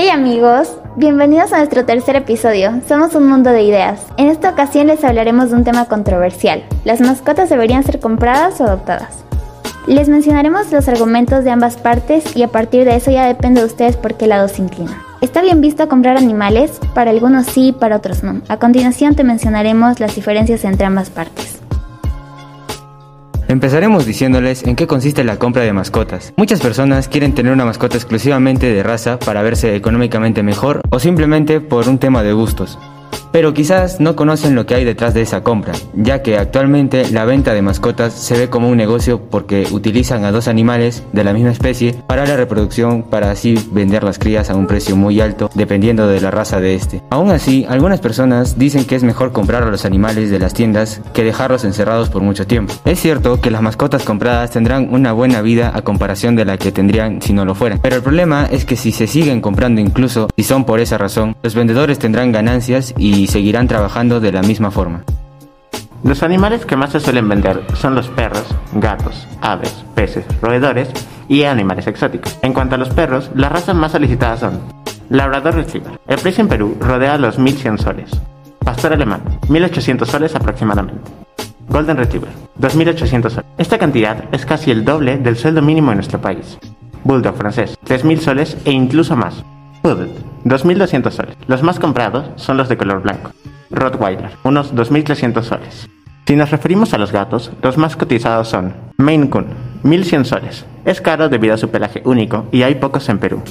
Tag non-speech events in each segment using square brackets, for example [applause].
Hey amigos, bienvenidos a nuestro tercer episodio. Somos un mundo de ideas. En esta ocasión les hablaremos de un tema controversial. ¿Las mascotas deberían ser compradas o adoptadas? Les mencionaremos los argumentos de ambas partes y a partir de eso ya depende de ustedes por qué lado se inclinan. ¿Está bien visto comprar animales? Para algunos sí, para otros no. A continuación te mencionaremos las diferencias entre ambas partes. Empezaremos diciéndoles en qué consiste la compra de mascotas. Muchas personas quieren tener una mascota exclusivamente de raza para verse económicamente mejor o simplemente por un tema de gustos pero quizás no conocen lo que hay detrás de esa compra, ya que actualmente la venta de mascotas se ve como un negocio porque utilizan a dos animales de la misma especie para la reproducción para así vender las crías a un precio muy alto dependiendo de la raza de este. Aún así, algunas personas dicen que es mejor comprar a los animales de las tiendas que dejarlos encerrados por mucho tiempo. Es cierto que las mascotas compradas tendrán una buena vida a comparación de la que tendrían si no lo fueran, pero el problema es que si se siguen comprando incluso si son por esa razón, los vendedores tendrán ganancias y seguirán trabajando de la misma forma. Los animales que más se suelen vender son los perros, gatos, aves, peces, roedores y animales exóticos. En cuanto a los perros, las razas más solicitadas son Labrador Retriever. El precio en Perú rodea los 1100 soles. Pastor alemán, 1800 soles aproximadamente. Golden Retriever, 2800 soles. Esta cantidad es casi el doble del sueldo mínimo en nuestro país. Bulldog francés, 3000 soles e incluso más. Poodle, 2.200 soles. Los más comprados son los de color blanco. Rottweiler, unos 2.300 soles. Si nos referimos a los gatos, los más cotizados son Maine Coon, 1.100 soles. Es caro debido a su pelaje único y hay pocos en Perú.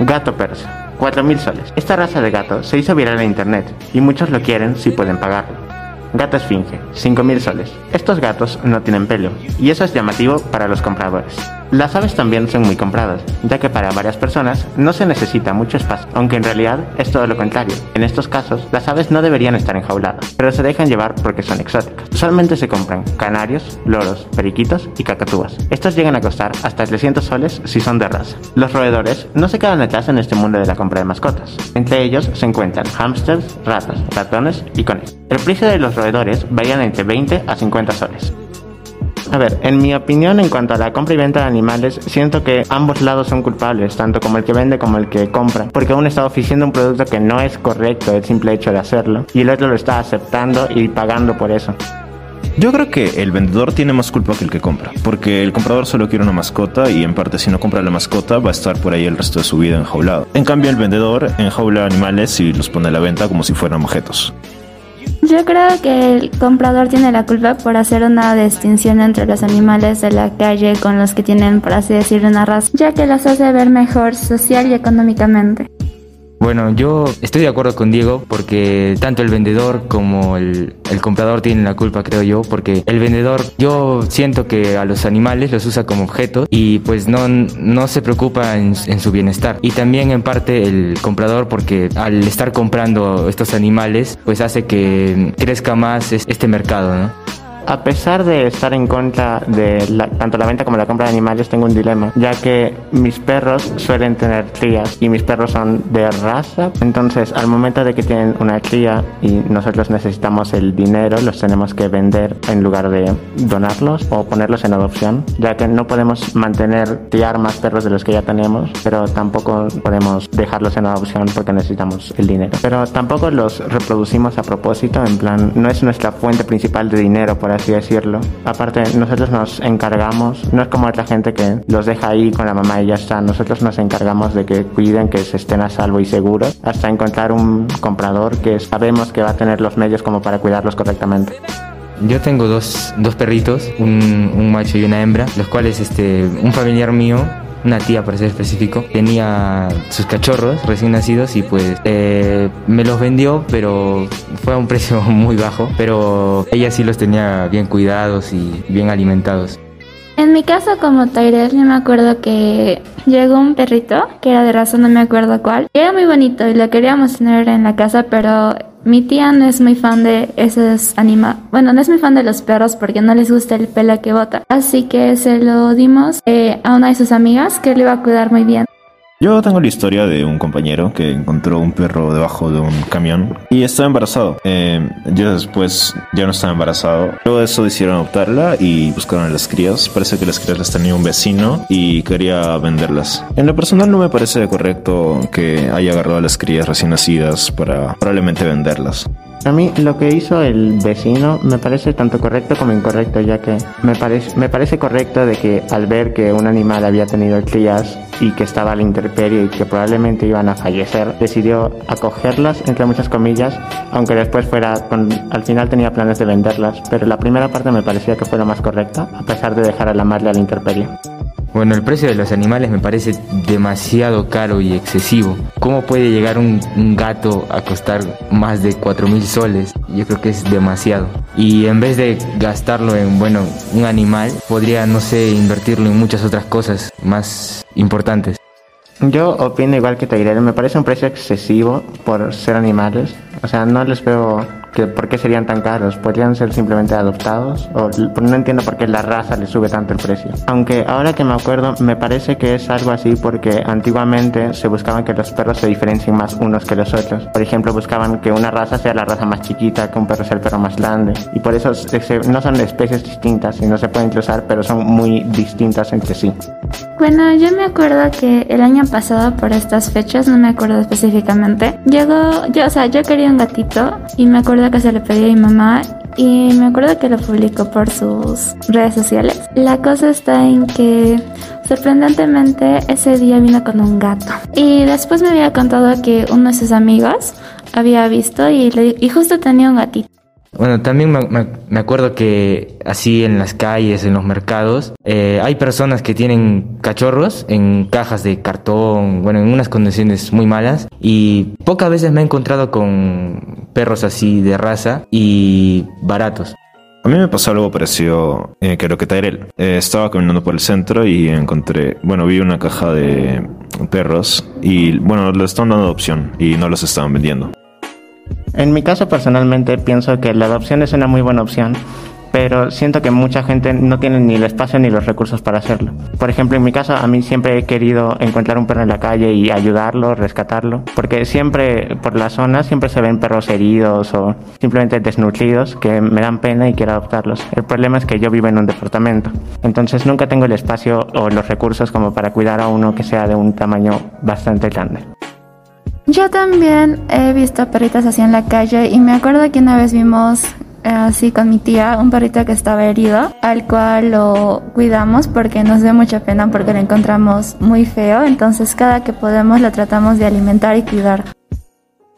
Gato Persa, 4.000 soles. Esta raza de gato se hizo viral en internet y muchos lo quieren si pueden pagarlo. Gato esfinge, 5.000 soles. Estos gatos no tienen pelo, y eso es llamativo para los compradores. Las aves también son muy compradas, ya que para varias personas no se necesita mucho espacio, aunque en realidad es todo lo contrario. En estos casos, las aves no deberían estar enjauladas, pero se dejan llevar porque son exóticas. Usualmente se compran canarios, loros, periquitos y cacatúas. Estos llegan a costar hasta 300 soles si son de raza. Los roedores no se quedan atrás en este mundo de la compra de mascotas. Entre ellos se encuentran hámsters, ratas, ratones y conejos. El precio de los roedores varían entre 20 a 50 soles. A ver, en mi opinión en cuanto a la compra y venta de animales, siento que ambos lados son culpables, tanto como el que vende como el que compra, porque uno está ofreciendo un producto que no es correcto el simple hecho de hacerlo, y el otro lo está aceptando y pagando por eso. Yo creo que el vendedor tiene más culpa que el que compra, porque el comprador solo quiere una mascota y en parte si no compra la mascota va a estar por ahí el resto de su vida enjaulado. En cambio el vendedor enjaula animales y los pone a la venta como si fueran objetos. Yo creo que el comprador tiene la culpa por hacer una distinción entre los animales de la calle con los que tienen, por así decirlo, una raza, ya que los hace ver mejor social y económicamente. Bueno, yo estoy de acuerdo con Diego porque tanto el vendedor como el, comprador tienen la culpa, creo yo, porque el vendedor yo siento que a los animales los usa como objetos y pues no, no se preocupa en, en su bienestar. Y también en parte el comprador porque al estar comprando estos animales pues hace que crezca más este mercado, ¿no? A pesar de estar en contra de tanto la venta como la compra de animales, tengo un dilema, ya que mis perros suelen tener crías y mis perros son de raza. Entonces, al momento de que tienen una cría y nosotros necesitamos el dinero, los tenemos que vender en lugar de donarlos o ponerlos en adopción, ya que no podemos mantener, criar más perros de los que ya tenemos, pero tampoco podemos dejarlos en adopción porque necesitamos el dinero. Pero tampoco los reproducimos a propósito, en plan, no es nuestra fuente principal de dinero, por así decirlo. Aparte, nosotros nos encargamos, no es como otra gente que los deja ahí con la mamá y ya está. Nosotros nos encargamos de que cuiden, que se estén a salvo y seguros, hasta encontrar un comprador que sabemos que va a tener los medios como para cuidarlos correctamente. Yo tengo dos, dos perritos, un, un, macho y una hembra, los cuales este, un familiar mío una tía para ser específico, tenía sus cachorros recién nacidos y pues eh, me los vendió, pero fue a un [laughs] precio muy bajo, pero ella sí los tenía bien cuidados y bien alimentados. En mi caso, como Tyrell, yo me acuerdo que llegó un perrito, que era de razón, no me acuerdo cuál. era muy bonito y lo queríamos tener en la casa, pero mi tía no es muy fan de esos animales. Bueno, no es muy fan de los perros porque no les gusta el pelo que bota. Así que se lo dimos eh, a una de sus amigas que le iba a cuidar muy bien. Yo tengo la historia de un compañero que encontró un perro debajo de un camión y estaba embarazado. Eh, yo después ya no estaba embarazado. Luego de eso decidieron adoptarla y buscaron a las crías. Parece que las crías las tenía un vecino y quería venderlas. En lo personal no me parece correcto que haya agarrado a las crías recién nacidas para probablemente venderlas. A mí lo que hizo el vecino me parece tanto correcto como incorrecto, ya que me me parece correcto de que al ver que un animal había tenido crías y que estaba a la intemperie y que probablemente iban a fallecer, decidió acogerlas, entre muchas comillas, aunque después fuera, con, al final tenía planes de venderlas, pero la primera parte me parecía que fue la más correcta, a pesar de dejar a la madre a la intemperie. Bueno, el precio de los animales me parece demasiado caro y excesivo. ¿Cómo puede llegar un, gato a costar más de 4 mil soles? Yo creo que es demasiado. Y en vez de gastarlo en, bueno, un animal, podría, no sé, invertirlo en muchas otras cosas más importantes. Yo opino igual que Tyrell, me parece un precio excesivo por ser animales. O sea, no les veo que por qué serían tan caros. Podrían ser simplemente adoptados o no entiendo por qué la raza le sube tanto el precio. Aunque ahora que me acuerdo, me parece que es algo así porque antiguamente se buscaban que los perros se diferencien más unos que los otros. Por ejemplo, buscaban que una raza sea la raza más chiquita, que un perro sea el perro más grande. Y por eso no son especies distintas y no se pueden cruzar, pero son muy distintas entre sí. Bueno, yo me acuerdo que el año pasado por estas fechas, no me acuerdo específicamente, llegó, yo, o sea, yo quería un gatito y me acuerdo que se le pedí a mi mamá y me acuerdo que lo publicó por sus redes sociales. La cosa está en que sorprendentemente ese día vino con un gato y después me había contado que uno de sus amigos había visto y, le, y justo tenía un gatito. Bueno, también me, me, acuerdo que así en las calles, en los mercados, eh, hay personas que tienen cachorros en cajas de cartón, bueno, en unas condiciones muy malas. Y pocas veces me he encontrado con perros así de raza y baratos. A mí me pasó algo parecido eh, lo que Tyrell. Eh, estaba caminando por el centro y encontré, bueno, vi una caja de perros y, bueno, los estaban dando adopción y no los estaban vendiendo. En mi caso personalmente pienso que la adopción es una muy buena opción, pero siento que mucha gente no tiene ni el espacio ni los recursos para hacerlo. Por ejemplo, en mi caso, a mí siempre he querido encontrar un perro en la calle y ayudarlo, rescatarlo, porque siempre por la zona siempre se ven perros heridos o simplemente desnutridos que me dan pena y quiero adoptarlos. El problema es que yo vivo en un departamento, entonces nunca tengo el espacio o los recursos como para cuidar a uno que sea de un tamaño bastante grande. Yo también he visto perritas así en la calle y me acuerdo que una vez vimos eh, así con mi tía un perrito que estaba herido, al cual lo cuidamos porque nos dio mucha pena porque lo encontramos muy feo, entonces cada que podemos lo tratamos de alimentar y cuidar.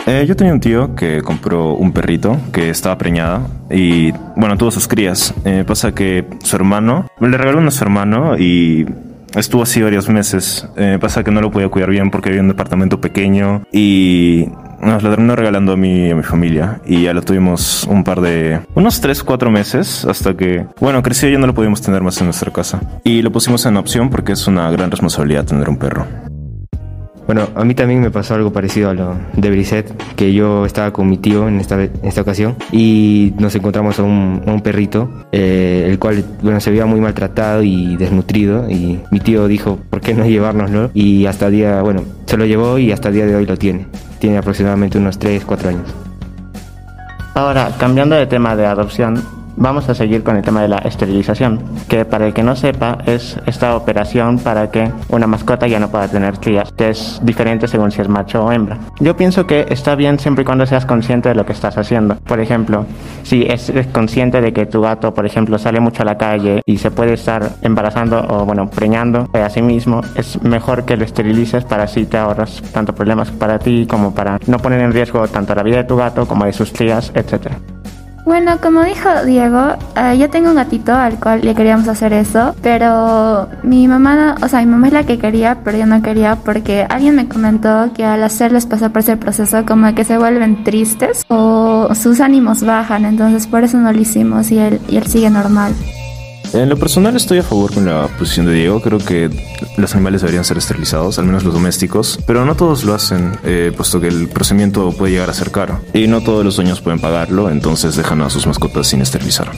Eh, yo tenía un tío que compró un perrito que estaba preñada y bueno, tuvo sus crías. Eh, pasa que su hermano, le regaló uno a su hermano y Estuvo así varios meses. Eh, pasa que no lo podía cuidar bien porque había un departamento pequeño y nos lo terminó regalando a mí y a mi familia. Y ya lo tuvimos un par de... unos 3, 4 meses hasta que... Bueno, creció y ya no lo podíamos tener más en nuestra casa. Y lo pusimos en opción porque es una gran responsabilidad tener un perro. Bueno, a mí también me pasó algo parecido a lo de Brisset, que yo estaba con mi tío en esta, esta ocasión y nos encontramos a un, un perrito, eh, el cual bueno, se veía muy maltratado y desnutrido y mi tío dijo, ¿por qué no llevárnoslo? Y hasta día, bueno, se lo llevó y hasta el día de hoy lo tiene. Tiene aproximadamente unos 3, 4 años. Ahora, cambiando de tema de adopción, Vamos a seguir con el tema de la esterilización, que para el que no sepa es esta operación para que una mascota ya no pueda tener crías, que es diferente según si es macho o hembra. Yo pienso que está bien siempre y cuando seas consciente de lo que estás haciendo. Por ejemplo, si es consciente de que tu gato, por ejemplo, sale mucho a la calle y se puede estar embarazando o, bueno, preñando a sí mismo, es mejor que lo esterilices para así te ahorras tanto problemas para ti como para no poner en riesgo tanto la vida de tu gato como de sus crías, etcétera. Bueno, como dijo Diego, uh, yo tengo un gatito al cual le queríamos hacer eso, pero mi mamá, o sea, mi mamá es la que quería, pero yo no quería porque alguien me comentó que al hacerles pasar por ese proceso como que se vuelven tristes o sus ánimos bajan, entonces por eso no lo hicimos y él, y él sigue normal. En lo personal estoy a favor con la posición de Diego. Creo que los animales deberían ser esterilizados, al menos los domésticos, pero no todos lo hacen, eh, puesto que el procedimiento puede llegar a ser caro. Y no todos los dueños pueden pagarlo, entonces dejan a sus mascotas sin esterilizar.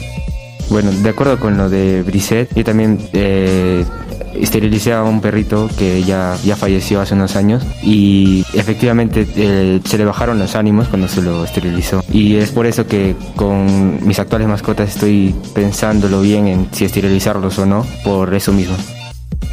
Bueno, de acuerdo con lo de Brisset, yo también eh, esterilicé a un perrito que ya, ya falleció hace unos años y efectivamente eh, se le bajaron los ánimos cuando se lo esterilizó. Y es por eso que con mis actuales mascotas estoy pensándolo bien en si esterilizarlos o no, por eso mismo.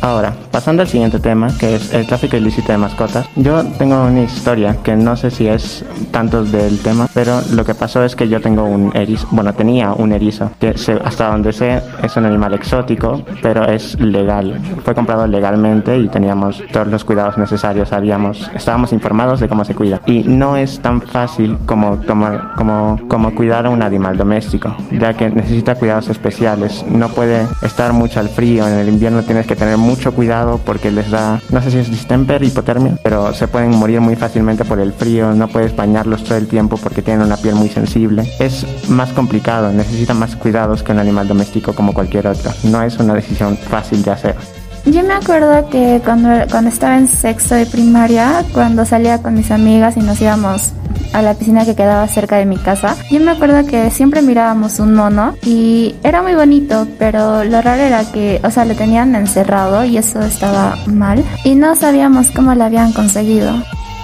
Ahora, pasando al siguiente tema, que es el tráfico ilícito de mascotas. Yo tengo una historia que no sé si es tanto del tema, pero lo que pasó es que yo tengo un erizo, bueno, tenía un erizo, que hasta donde sé es un animal exótico, pero es legal. Fue comprado legalmente y teníamos todos los cuidados necesarios, habíamos, estábamos informados de cómo se cuida. Y no es tan fácil como, tomar, como, como cuidar a un animal doméstico, ya que necesita cuidados especiales. No puede estar mucho al frío, en el invierno tienes que tener mucho cuidado porque les da, no sé si es distemper, hipotermia, pero se pueden morir muy fácilmente por el frío, no puedes bañarlos todo el tiempo porque tienen una piel muy sensible. Es más complicado, necesita más cuidados que un animal doméstico como cualquier otro. No es una decisión fácil de hacer. Yo me acuerdo que cuando, cuando estaba en sexto de primaria, cuando salía con mis amigas y nos íbamos a la piscina que quedaba cerca de mi casa, yo me acuerdo que siempre mirábamos un mono y era muy bonito, pero lo raro era que, o sea, lo tenían encerrado y eso estaba mal y no sabíamos cómo lo habían conseguido.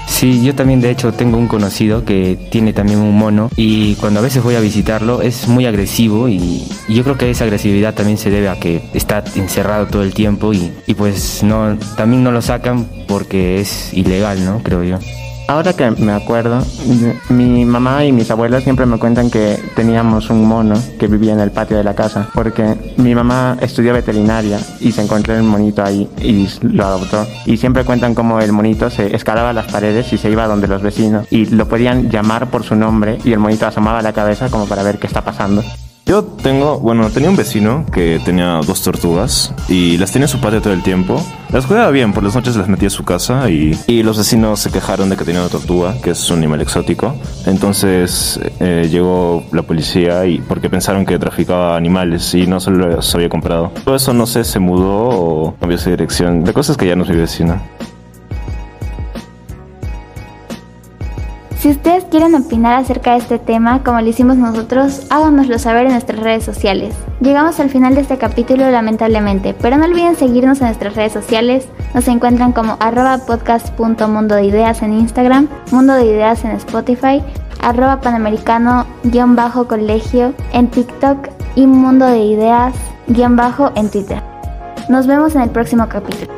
Sí, yo también de hecho tengo un conocido que tiene también un mono y cuando a veces voy a visitarlo es muy agresivo y, yo creo que esa agresividad también se debe a que está encerrado todo el tiempo y, y pues no, también no lo sacan porque es ilegal, ¿no? Creo yo. Ahora que me acuerdo, mi mamá y mis abuelas siempre me cuentan que teníamos un mono que vivía en el patio de la casa, porque mi mamá estudió veterinaria y se encontró el monito ahí y lo adoptó. Y siempre cuentan cómo el monito se escalaba las paredes y se iba donde los vecinos y lo podían llamar por su nombre y el monito asomaba la cabeza como para ver qué está pasando. Yo tengo, bueno, tenía un vecino que tenía dos tortugas y las tenía en su patio todo el tiempo. Las cuidaba bien, por las noches las metía a su casa y, y los vecinos se quejaron de que tenía una tortuga, que es un animal exótico. Entonces eh, llegó la policía y porque pensaron que traficaba animales y no se los había comprado. Todo eso no sé, se mudó o cambió su dirección. De cosas que ya no es mi vecino. Si ustedes quieren opinar acerca de este tema, como lo hicimos nosotros, háganoslo saber en nuestras redes sociales. Llegamos al final de este capítulo lamentablemente, pero no olviden seguirnos en nuestras redes sociales. Nos encuentran como arroba podcast.mundo de ideas en Instagram, mundo de ideas en Spotify, arroba panamericano-colegio en TikTok y mundo de ideas-en Twitter. Nos vemos en el próximo capítulo.